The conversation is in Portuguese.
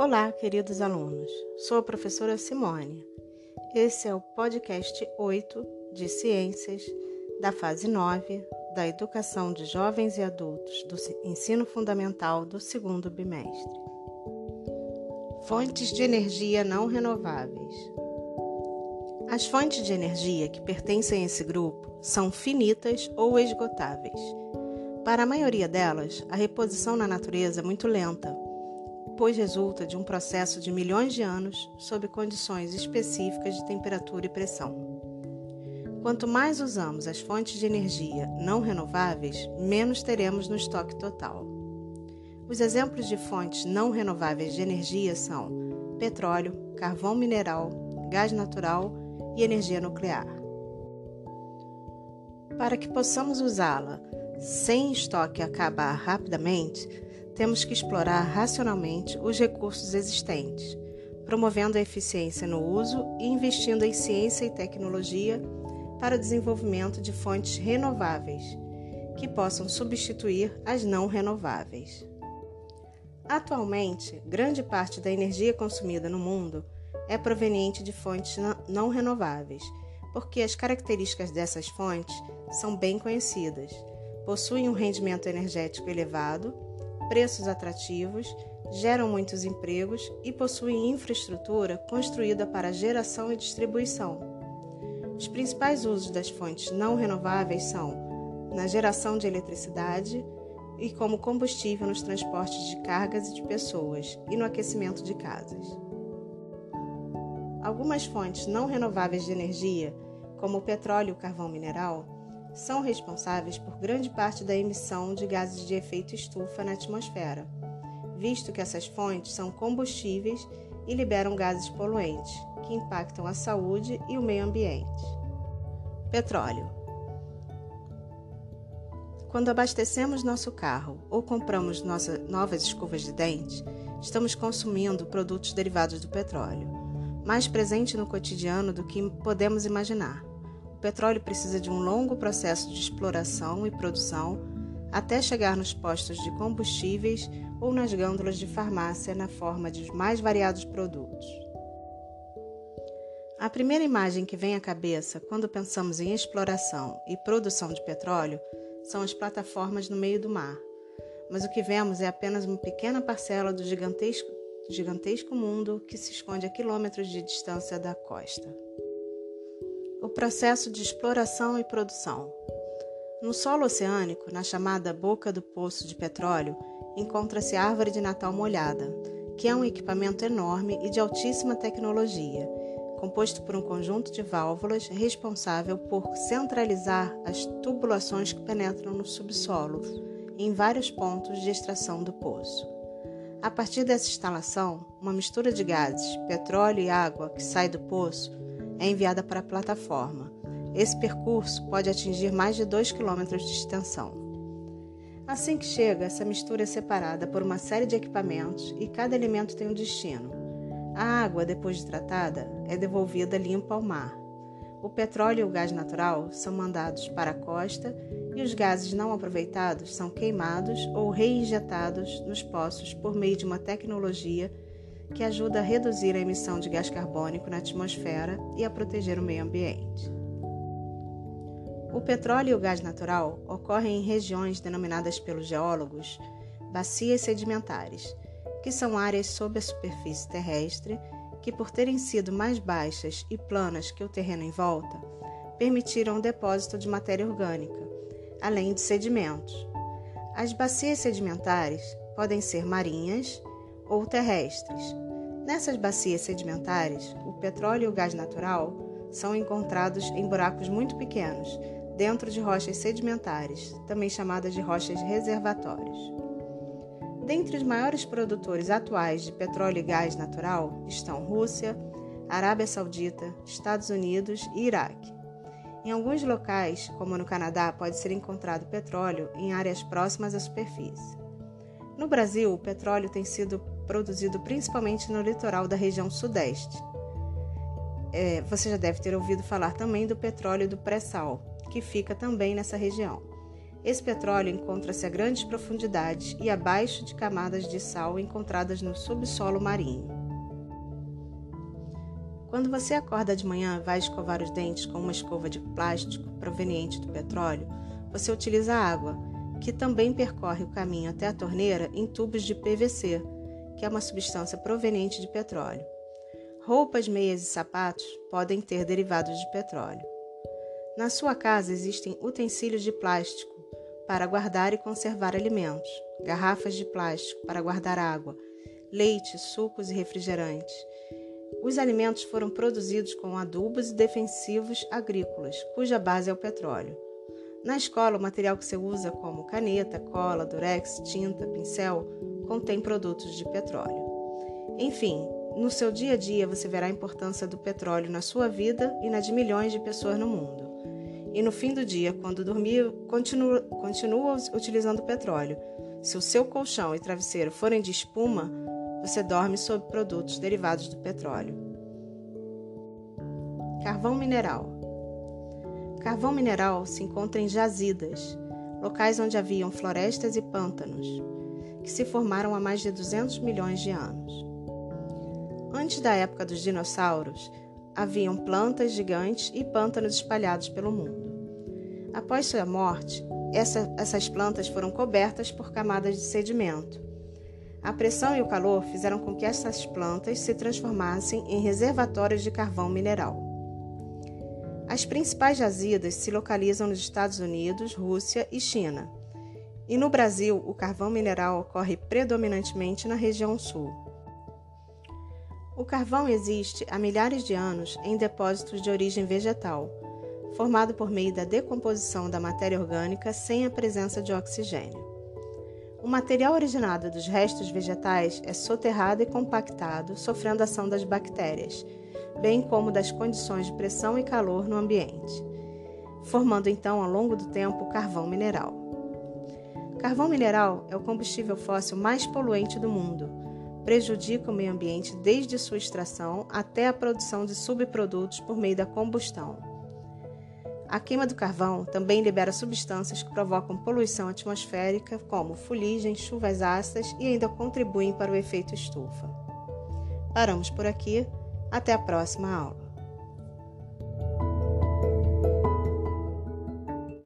Olá, queridos alunos. Sou a professora Simone. Esse é o podcast 8 de Ciências da fase 9 da Educação de Jovens e Adultos do Ensino Fundamental do segundo bimestre. Fontes de energia não renováveis. As fontes de energia que pertencem a esse grupo são finitas ou esgotáveis. Para a maioria delas, a reposição na natureza é muito lenta pois resulta de um processo de milhões de anos sob condições específicas de temperatura e pressão. Quanto mais usamos as fontes de energia não renováveis, menos teremos no estoque total. Os exemplos de fontes não renováveis de energia são petróleo, carvão mineral, gás natural e energia nuclear. Para que possamos usá-la sem estoque acabar rapidamente, temos que explorar racionalmente os recursos existentes, promovendo a eficiência no uso e investindo em ciência e tecnologia para o desenvolvimento de fontes renováveis, que possam substituir as não renováveis. Atualmente, grande parte da energia consumida no mundo é proveniente de fontes não renováveis, porque as características dessas fontes são bem conhecidas. Possuem um rendimento energético elevado preços atrativos, geram muitos empregos e possuem infraestrutura construída para geração e distribuição. Os principais usos das fontes não renováveis são na geração de eletricidade e como combustível nos transportes de cargas e de pessoas e no aquecimento de casas. Algumas fontes não renováveis de energia, como o petróleo e o carvão mineral, são responsáveis por grande parte da emissão de gases de efeito estufa na atmosfera, visto que essas fontes são combustíveis e liberam gases poluentes, que impactam a saúde e o meio ambiente. Petróleo. Quando abastecemos nosso carro ou compramos nossas novas escovas de dente, estamos consumindo produtos derivados do petróleo, mais presente no cotidiano do que podemos imaginar. O petróleo precisa de um longo processo de exploração e produção até chegar nos postos de combustíveis ou nas gândulas de farmácia na forma de mais variados produtos. A primeira imagem que vem à cabeça quando pensamos em exploração e produção de petróleo são as plataformas no meio do mar, mas o que vemos é apenas uma pequena parcela do gigantesco, gigantesco mundo que se esconde a quilômetros de distância da costa. O processo de exploração e produção. No solo oceânico, na chamada boca do poço de petróleo, encontra-se a árvore de Natal molhada, que é um equipamento enorme e de altíssima tecnologia, composto por um conjunto de válvulas responsável por centralizar as tubulações que penetram no subsolo em vários pontos de extração do poço. A partir dessa instalação, uma mistura de gases, petróleo e água que sai do poço é enviada para a plataforma. Esse percurso pode atingir mais de 2 km de extensão. Assim que chega, essa mistura é separada por uma série de equipamentos e cada elemento tem um destino. A água, depois de tratada, é devolvida limpa ao mar. O petróleo e o gás natural são mandados para a costa e os gases não aproveitados são queimados ou reinjetados nos poços por meio de uma tecnologia que ajuda a reduzir a emissão de gás carbônico na atmosfera e a proteger o meio ambiente. O petróleo e o gás natural ocorrem em regiões denominadas pelos geólogos bacias sedimentares, que são áreas sob a superfície terrestre que, por terem sido mais baixas e planas que o terreno em volta, permitiram o depósito de matéria orgânica, além de sedimentos. As bacias sedimentares podem ser marinhas, ou terrestres. Nessas bacias sedimentares, o petróleo e o gás natural são encontrados em buracos muito pequenos, dentro de rochas sedimentares, também chamadas de rochas reservatórios. Dentre os maiores produtores atuais de petróleo e gás natural estão Rússia, Arábia Saudita, Estados Unidos e Iraque. Em alguns locais, como no Canadá, pode ser encontrado petróleo em áreas próximas à superfície. No Brasil, o petróleo tem sido produzido principalmente no litoral da região sudeste. É, você já deve ter ouvido falar também do petróleo do pré-sal, que fica também nessa região. Esse petróleo encontra-se a grandes profundidades e abaixo de camadas de sal encontradas no subsolo marinho. Quando você acorda de manhã e vai escovar os dentes com uma escova de plástico proveniente do petróleo, você utiliza água, que também percorre o caminho até a torneira em tubos de PVC, que é uma substância proveniente de petróleo. Roupas, meias e sapatos podem ter derivados de petróleo. Na sua casa existem utensílios de plástico para guardar e conservar alimentos, garrafas de plástico para guardar água, leite, sucos e refrigerantes. Os alimentos foram produzidos com adubos e defensivos agrícolas, cuja base é o petróleo. Na escola, o material que você usa, como caneta, cola, durex, tinta, pincel, contém produtos de petróleo. Enfim, no seu dia a dia você verá a importância do petróleo na sua vida e na de milhões de pessoas no mundo. E no fim do dia, quando dormir, continua, continua utilizando petróleo. Se o seu colchão e travesseiro forem de espuma, você dorme sob produtos derivados do petróleo. Carvão mineral. Carvão mineral se encontra em jazidas, locais onde haviam florestas e pântanos, que se formaram há mais de 200 milhões de anos. Antes da época dos dinossauros, haviam plantas gigantes e pântanos espalhados pelo mundo. Após sua morte, essa, essas plantas foram cobertas por camadas de sedimento. A pressão e o calor fizeram com que essas plantas se transformassem em reservatórios de carvão mineral. As principais jazidas se localizam nos Estados Unidos, Rússia e China. E no Brasil, o carvão mineral ocorre predominantemente na região sul. O carvão existe há milhares de anos em depósitos de origem vegetal, formado por meio da decomposição da matéria orgânica sem a presença de oxigênio. O material originado dos restos vegetais é soterrado e compactado, sofrendo ação das bactérias, bem como das condições de pressão e calor no ambiente, formando então, ao longo do tempo, carvão mineral. Carvão mineral é o combustível fóssil mais poluente do mundo prejudica o meio ambiente desde sua extração até a produção de subprodutos por meio da combustão. A queima do carvão também libera substâncias que provocam poluição atmosférica, como fuligem, chuvas ácidas e ainda contribuem para o efeito estufa. Paramos por aqui. Até a próxima aula.